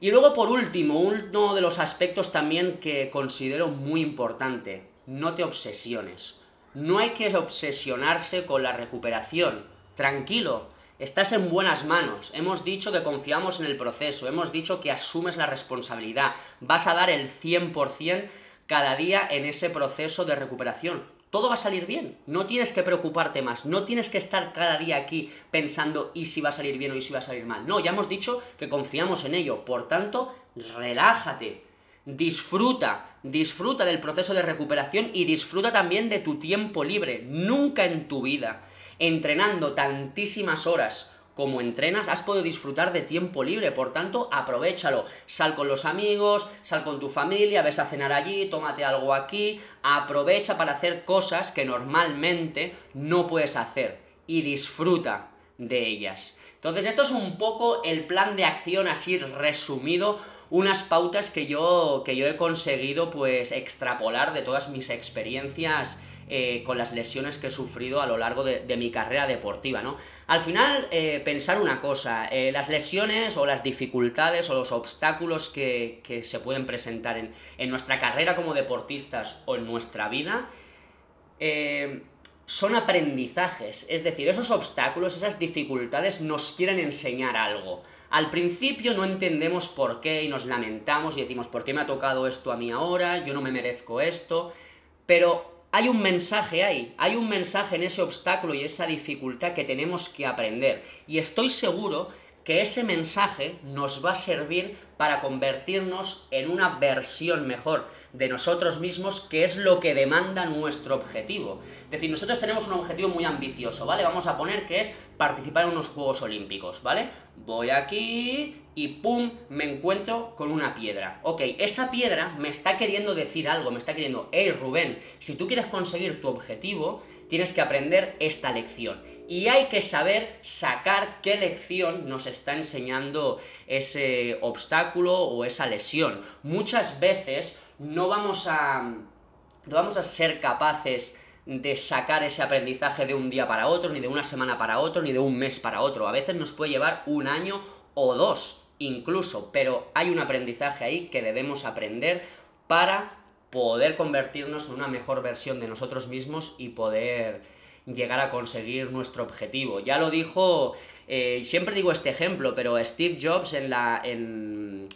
Y luego, por último, uno de los aspectos también que considero muy importante, no te obsesiones. No hay que obsesionarse con la recuperación. Tranquilo, estás en buenas manos. Hemos dicho que confiamos en el proceso, hemos dicho que asumes la responsabilidad. Vas a dar el 100% cada día en ese proceso de recuperación. Todo va a salir bien, no tienes que preocuparte más, no tienes que estar cada día aquí pensando y si va a salir bien o si va a salir mal. No, ya hemos dicho que confiamos en ello, por tanto, relájate, Disfruta, disfruta del proceso de recuperación y disfruta también de tu tiempo libre. Nunca en tu vida, entrenando tantísimas horas como entrenas, has podido disfrutar de tiempo libre, por tanto, aprovechalo. Sal con los amigos, sal con tu familia, ves a cenar allí, tómate algo aquí, aprovecha para hacer cosas que normalmente no puedes hacer y disfruta de ellas. Entonces, esto es un poco el plan de acción así resumido unas pautas que yo, que yo he conseguido pues extrapolar de todas mis experiencias eh, con las lesiones que he sufrido a lo largo de, mi carrera deportiva, ¿no? Al final, eh, pensar una cosa, eh, las lesiones o las dificultades o los obstáculos que, que se pueden presentar en, en, nuestra carrera como deportistas o en nuestra vida, son aprendizajes, es decir, esos obstáculos, esas dificultades nos quieren enseñar algo. Al principio no entendemos por qué y nos lamentamos y decimos, ¿por qué me ha tocado esto a mí ahora? Yo no me merezco esto. Pero hay un mensaje ahí, hay un mensaje en ese obstáculo y esa dificultad que tenemos que aprender. Y estoy seguro que ese mensaje nos va a servir para convertirnos en una versión mejor de nosotros mismos, que es lo que demanda nuestro objetivo. Es decir, nosotros tenemos un objetivo muy ambicioso, ¿vale? Vamos a poner que es participar en unos Juegos Olímpicos, ¿vale? Voy aquí y ¡pum! me encuentro con una piedra. Ok, esa piedra me está queriendo decir algo, me está queriendo, hey Rubén, si tú quieres conseguir tu objetivo, tienes que aprender esta lección. Y hay que saber sacar qué lección nos está enseñando ese obstáculo o esa lesión. Muchas veces no vamos a, no vamos a ser capaces de sacar ese aprendizaje de un día para otro, ni de una semana para otro, ni de un mes para otro. A veces nos puede llevar un año o dos incluso, pero hay un aprendizaje ahí que debemos aprender para poder convertirnos en una mejor versión de nosotros mismos y poder llegar a conseguir nuestro objetivo. Ya lo dijo, eh, siempre digo este ejemplo, pero Steve Jobs en la, en,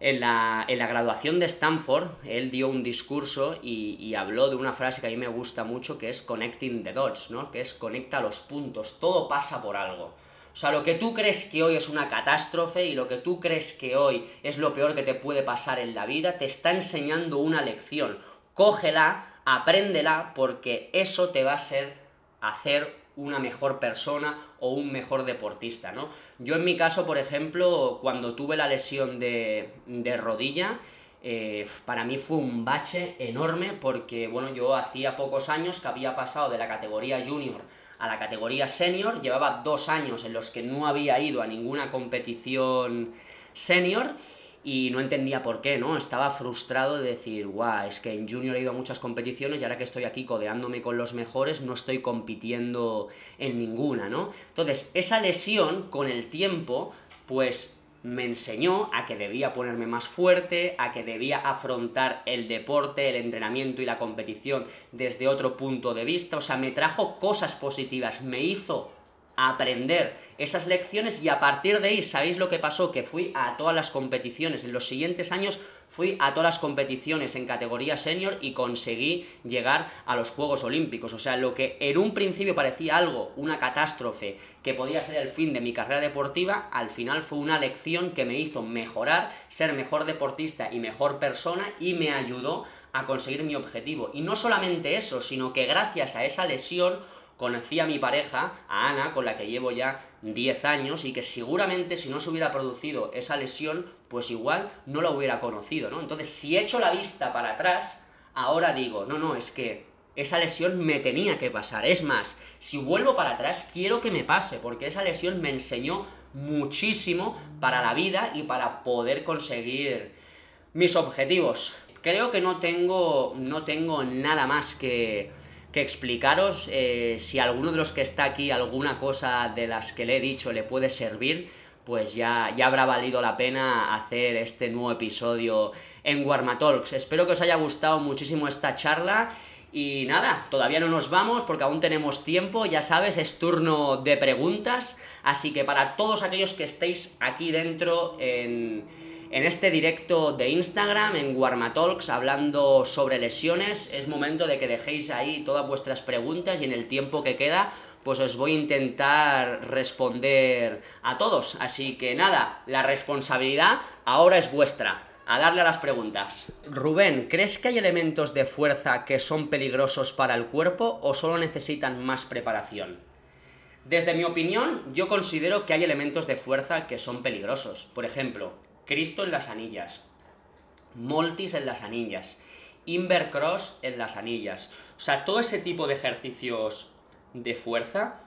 la, graduación de Stanford, él dio un discurso y, y, habló de una frase que a mí me gusta mucho, que es connecting the dots, ¿no? que es conecta los puntos, todo pasa por algo. O sea, lo que tú crees que hoy es una catástrofe y lo que tú crees que hoy es lo peor que te puede pasar en la vida, te está enseñando una lección. Cógela, apréndela, porque eso te va a ser hacer una mejor persona o un mejor deportista, ¿no? Yo en mi caso, por ejemplo, cuando tuve la lesión de, rodilla, eh, para mí fue un bache enorme porque, bueno, yo hacía pocos años que había pasado de la categoría junior a la categoría senior, llevaba dos años en los que no había ido a ninguna competición senior y no entendía por qué, ¿no? Estaba frustrado de decir, guau, es que en junior he ido a muchas competiciones y ahora que estoy aquí codeándome con los mejores no estoy compitiendo en ninguna, ¿no? Entonces, esa lesión con el tiempo, pues me enseñó a que debía ponerme más fuerte, a que debía afrontar el deporte, el entrenamiento y la competición desde otro punto de vista, o sea, me trajo cosas positivas, me hizo aprender esas lecciones y a partir de ahí, ¿sabéis lo que pasó? Que fui a todas las competiciones, en los siguientes años fui a todas las competiciones en categoría senior y conseguí llegar a los Juegos Olímpicos. O sea, lo que en un principio parecía algo, una catástrofe, que podía ser el fin de mi carrera deportiva, al final fue una lección que me hizo mejorar, ser mejor deportista y mejor persona y me ayudó a conseguir mi objetivo. Y no solamente eso, sino que gracias a esa lesión conocí a mi pareja, a Ana, con la que llevo ya 10 años y que seguramente si no se hubiera producido esa lesión, pues igual no la hubiera conocido, ¿no? Entonces, si echo la vista para atrás, ahora digo, no, no, es que esa lesión me tenía que pasar. Es más, si vuelvo para atrás, quiero que me pase, porque esa lesión me enseñó muchísimo para la vida y para poder conseguir mis objetivos. Creo que no tengo, no tengo nada más que, que explicaros. Eh, si alguno de los que está aquí, alguna cosa de las que le he dicho le puede servir, pues ya, ya habrá valido la pena hacer este nuevo episodio en Warmatalks. Espero que os haya gustado muchísimo esta charla. Y nada, todavía no nos vamos porque aún tenemos tiempo, ya sabes, es turno de preguntas, así que para todos aquellos que estéis aquí dentro en, en este directo de Instagram, en Warmatalks, hablando sobre lesiones, es momento de que dejéis ahí todas vuestras preguntas y en el tiempo que queda, pues os voy a intentar responder a todos. Así que nada, la responsabilidad ahora es vuestra. A darle a las preguntas. Rubén, ¿crees que hay elementos de fuerza que son peligrosos para el cuerpo o solo necesitan más preparación? Desde mi opinión, yo considero que hay elementos de fuerza que son peligrosos. Por ejemplo, Cristo en las anillas, Moltis en las anillas, Invercross en las anillas. O sea, todo ese tipo de ejercicios de fuerza,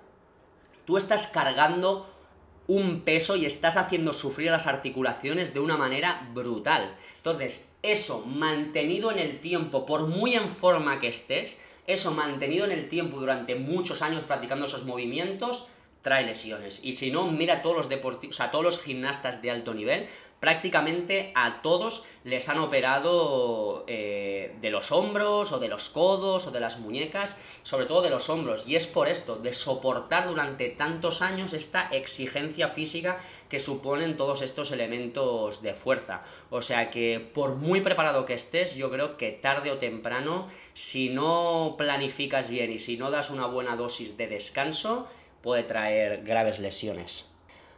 tú estás cargando un peso y estás haciendo sufrir las articulaciones de una manera brutal. Entonces, eso mantenido en el tiempo, por muy en forma que estés, eso mantenido en el tiempo durante muchos años practicando esos movimientos, trae lesiones. Y si no, mira todos los deportistas, o sea, todos los gimnastas de alto nivel, prácticamente a todos les han operado eh, de los hombros o de los codos o de las muñecas, sobre todo de los hombros. Y es por esto, de soportar durante tantos años esta exigencia física que suponen todos estos elementos de fuerza. O sea que por muy preparado que estés, yo creo que tarde o temprano, si no planificas bien y si no das una buena dosis de descanso, puede traer graves lesiones.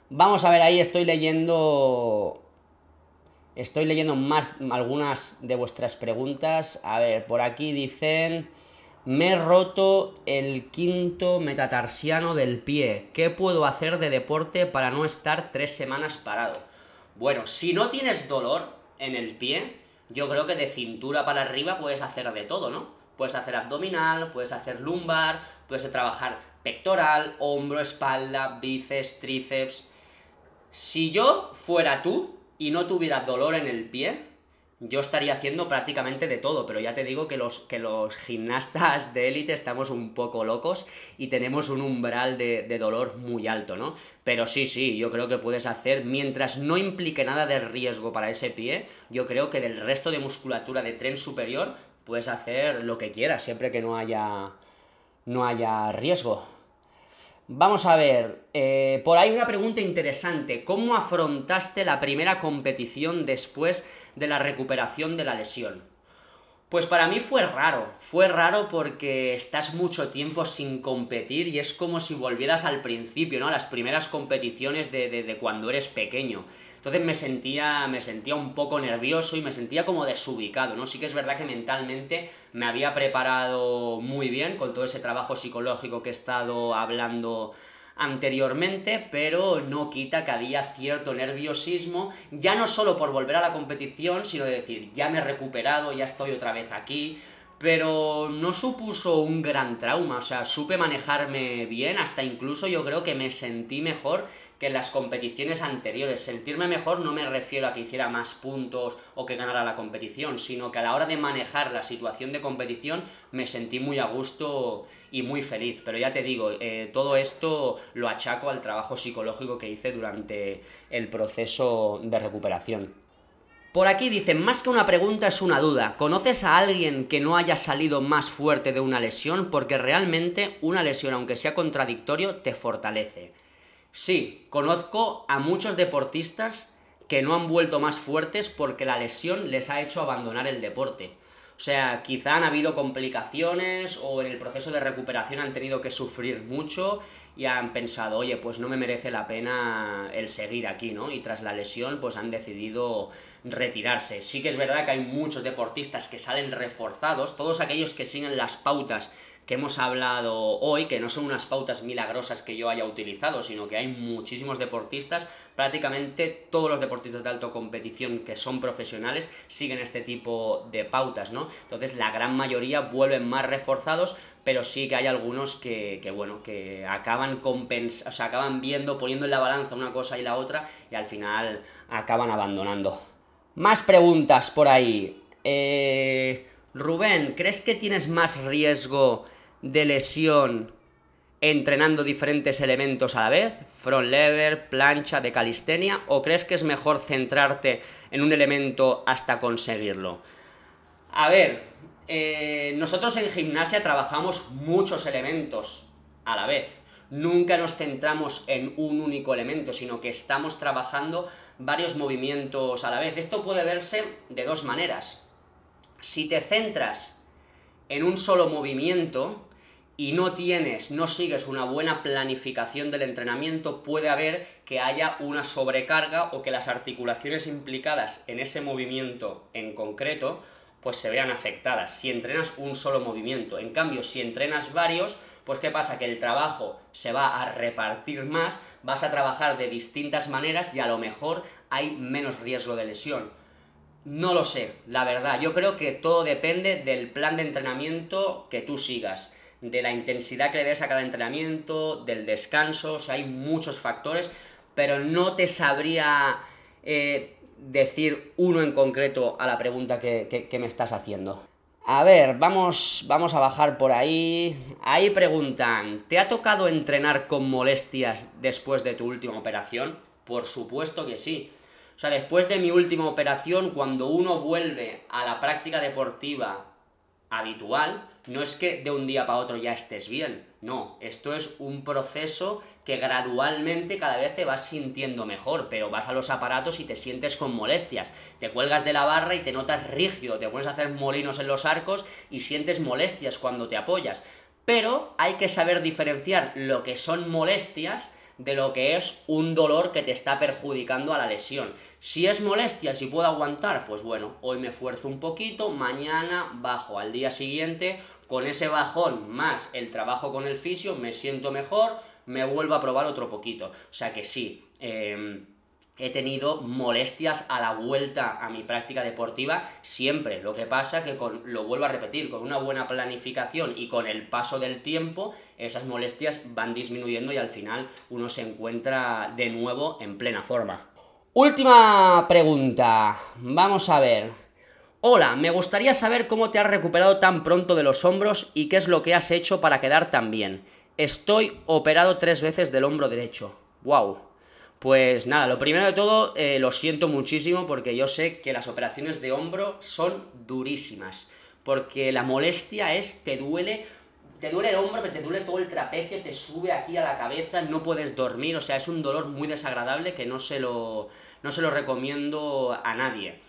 Vamos a ver, ahí estoy leyendo. Estoy leyendo más algunas de vuestras preguntas. A ver, por aquí dicen. Me he roto el quinto metatarsiano del pie. ¿Qué puedo hacer de deporte para no estar tres semanas parado? Bueno, si no tienes dolor en el pie, yo creo que de cintura para arriba puedes hacer de todo, ¿no? Puedes hacer abdominal, puedes hacer lumbar, puedes trabajar pectoral, hombro, espalda, bíceps, tríceps. Si yo fuera tú y no tuviera dolor en el pie, yo estaría haciendo prácticamente de todo, pero ya te digo que los, que los gimnastas de élite estamos un poco locos y tenemos un umbral de, de, dolor muy alto, ¿no? Pero sí, sí, yo creo que puedes hacer, mientras no implique nada de riesgo para ese pie, yo creo que del resto de musculatura de tren superior puedes hacer lo que quieras, siempre que no haya, no haya riesgo. Vamos a ver, eh, por ahí una pregunta interesante. ¿Cómo afrontaste la primera competición después de la recuperación de la lesión? Pues para mí fue raro, fue raro porque estás mucho tiempo sin competir y es como si volvieras al principio, ¿no? A las primeras competiciones de, de cuando eres pequeño. Entonces me sentía, me sentía un poco nervioso y me sentía como desubicado, ¿no? Sí que es verdad que mentalmente me había preparado muy bien con todo ese trabajo psicológico que he estado hablando anteriormente, pero no quita que había cierto nerviosismo, ya no solo por volver a la competición, sino de decir, ya me he recuperado, ya estoy otra vez aquí, pero no supuso un gran trauma, o sea, supe manejarme bien, hasta incluso yo creo que me sentí mejor que en las competiciones anteriores. Sentirme mejor no me refiero a que hiciera más puntos o que ganara la competición, sino que a la hora de manejar la situación de competición me sentí muy a gusto y muy feliz. Pero ya te digo, eh, todo esto lo achaco al trabajo psicológico que hice durante el proceso de recuperación. Por aquí dicen, más que una pregunta es una duda. ¿Conoces a alguien que no haya salido más fuerte de una lesión? Porque realmente una lesión, aunque sea contradictorio, te fortalece. Sí, conozco a muchos deportistas que no han vuelto más fuertes porque la lesión les ha hecho abandonar el deporte. O sea, quizá han habido complicaciones o en el proceso de recuperación han tenido que sufrir mucho y han pensado, oye, pues no me merece la pena el seguir aquí, ¿no? Y tras la lesión, pues han decidido retirarse. Sí que es verdad que hay muchos deportistas que salen reforzados, todos aquellos que siguen las pautas que hemos hablado hoy, que no son unas pautas milagrosas que yo haya utilizado, sino que hay muchísimos deportistas, prácticamente todos los deportistas de alta competición que son profesionales siguen este tipo de pautas, ¿no? Entonces la gran mayoría vuelven más reforzados, pero sí que hay algunos que, bueno, que acaban compens o acaban viendo, poniendo en la balanza una cosa y la otra, y al final acaban abandonando. Más preguntas por ahí. Eh... Rubén, ¿crees que tienes más riesgo de lesión entrenando diferentes elementos a la vez, front lever, plancha, de calistenia, o crees que es mejor centrarte en un elemento hasta conseguirlo? A ver, eh, nosotros en gimnasia trabajamos muchos elementos a la vez. Nunca nos centramos en un único elemento, sino que estamos trabajando varios movimientos a la vez. Esto puede verse de dos maneras. Si te centras en un solo movimiento, y no tienes, no sigues una buena planificación del entrenamiento, puede haber que haya una sobrecarga o que las articulaciones implicadas en ese movimiento en concreto pues se vean afectadas si entrenas un solo movimiento. En cambio, si entrenas varios, pues ¿qué pasa? Que el trabajo se va a repartir más, vas a trabajar de distintas maneras y a lo mejor hay menos riesgo de lesión. No lo sé, la verdad. Yo creo que todo depende del plan de entrenamiento que tú sigas de la intensidad que le des a cada entrenamiento, del descanso, o sea, hay muchos factores, pero no te sabría eh, decir uno en concreto a la pregunta que, me estás haciendo. A ver, vamos, vamos a bajar por ahí. Ahí preguntan, ¿te ha tocado entrenar con molestias después de tu última operación? Por supuesto que sí. O sea, después de mi última operación, cuando uno vuelve a la práctica deportiva habitual, no es que de un día para otro ya estés bien, no, esto es un proceso que gradualmente cada vez te vas sintiendo mejor, pero vas a los aparatos y te sientes con molestias, te cuelgas de la barra y te notas rígido, te pones a hacer molinos en los arcos y sientes molestias cuando te apoyas, pero hay que saber diferenciar lo que son molestias de lo que es un dolor que te está perjudicando a la lesión. Si es molestia, si puedo aguantar, pues bueno, hoy me esfuerzo un poquito, mañana bajo. Al día siguiente, con ese bajón más el trabajo con el fisio, me siento mejor, me vuelvo a probar otro poquito. O sea que sí, em, he tenido molestias a la vuelta a mi práctica deportiva siempre. Lo que pasa que con, lo vuelvo a repetir, con una buena planificación y con el paso del tiempo, esas molestias van disminuyendo y al final uno se encuentra de nuevo en plena forma. Última pregunta. Vamos a ver. Hola, me gustaría saber cómo te has recuperado tan pronto de los hombros y qué es lo que has hecho para quedar tan bien. Estoy operado tres veces del hombro derecho. ¡Wow! Pues nada, lo primero de todo, eh, lo siento muchísimo porque yo sé que las operaciones de hombro son durísimas. Porque la molestia es, te duele, te duele el hombro, pero te duele todo el trapecio, te sube aquí a la cabeza, no puedes dormir, o sea, es un dolor muy desagradable que no se lo, no se lo recomiendo a nadie.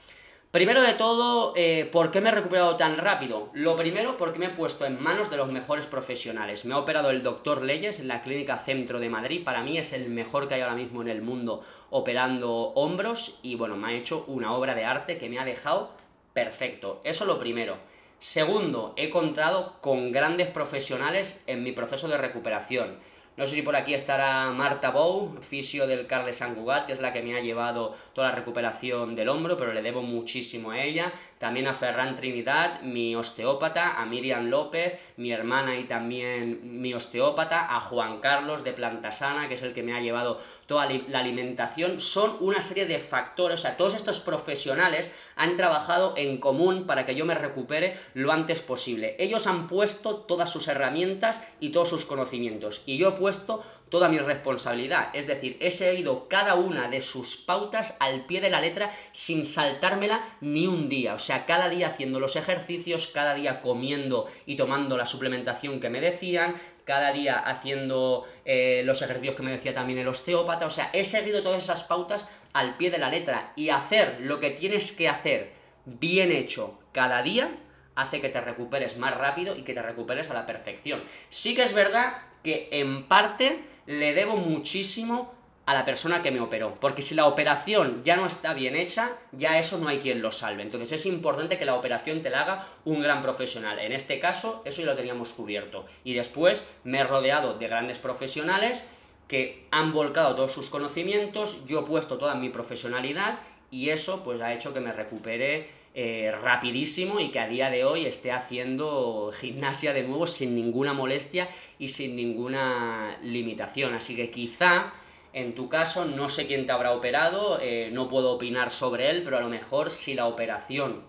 Primero de todo, eh, ¿por qué me he recuperado tan rápido? Lo primero, porque me he puesto en manos de los mejores profesionales. Me ha operado el doctor Leyes en la Clínica Centro de Madrid. Para mí es el mejor que hay ahora mismo en el mundo operando hombros. Y bueno, me ha hecho una obra de arte que me ha dejado perfecto. Eso lo primero. Segundo, he contado con grandes profesionales en mi proceso de recuperación. No sé si por aquí estará Marta Bou, fisio del CAR de San que es la que me ha llevado toda la recuperación del hombro, pero le debo muchísimo a ella. También a Ferran Trinidad, mi osteópata, a Miriam López, mi hermana y también mi osteópata, a Juan Carlos de Plantasana, que es el que me ha llevado toda la alimentación. Son una serie de factores, o sea, todos estos profesionales han trabajado en común para que yo me recupere lo antes posible. Ellos han puesto todas sus herramientas y todos sus conocimientos, y yo he puesto toda mi responsabilidad. Es decir, he seguido cada una de sus pautas al pie de la letra sin saltármela ni un día. O sea, cada día haciendo los ejercicios, cada día comiendo y tomando la suplementación que me decían, cada día haciendo eh, los ejercicios que me decía también el osteópata. O sea, he seguido todas esas pautas al pie de la letra y hacer lo que tienes que hacer bien hecho cada día hace que te recuperes más rápido y que te recuperes a la perfección. Sí que es verdad que en parte le debo muchísimo a la persona que me operó, porque si la operación ya no está bien hecha, ya eso no hay quien lo salve. Entonces es importante que la operación te la haga un gran profesional. En este caso, eso ya lo teníamos cubierto. Y después me he rodeado de grandes profesionales que han volcado todos sus conocimientos, yo he puesto toda mi profesionalidad y eso pues ha hecho que me recupere eh, rapidísimo y que a día de hoy esté haciendo gimnasia de nuevo sin ninguna molestia y sin ninguna limitación. Así que quizá en tu caso no sé quién te habrá operado, eh, no puedo opinar sobre él, pero a lo mejor si la operación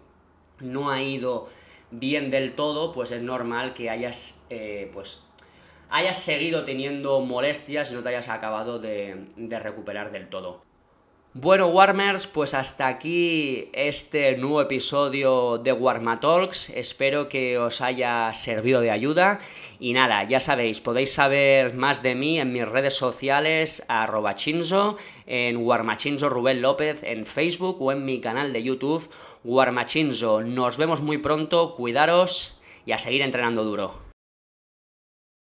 no ha ido bien del todo, pues es normal que hayas eh, pues hayas seguido teniendo molestias y no te hayas acabado de recuperar del todo. Bueno, Warmers, pues hasta aquí este nuevo episodio de Warmatalks. Espero que os haya servido de ayuda. Y nada, ya sabéis, podéis saber más de mí en mis redes sociales, arroba chinzo, en Warmachinzo Rubén López, en Facebook o en mi canal de YouTube, Warmachinzo. Nos vemos muy pronto, cuidaros y a seguir entrenando duro.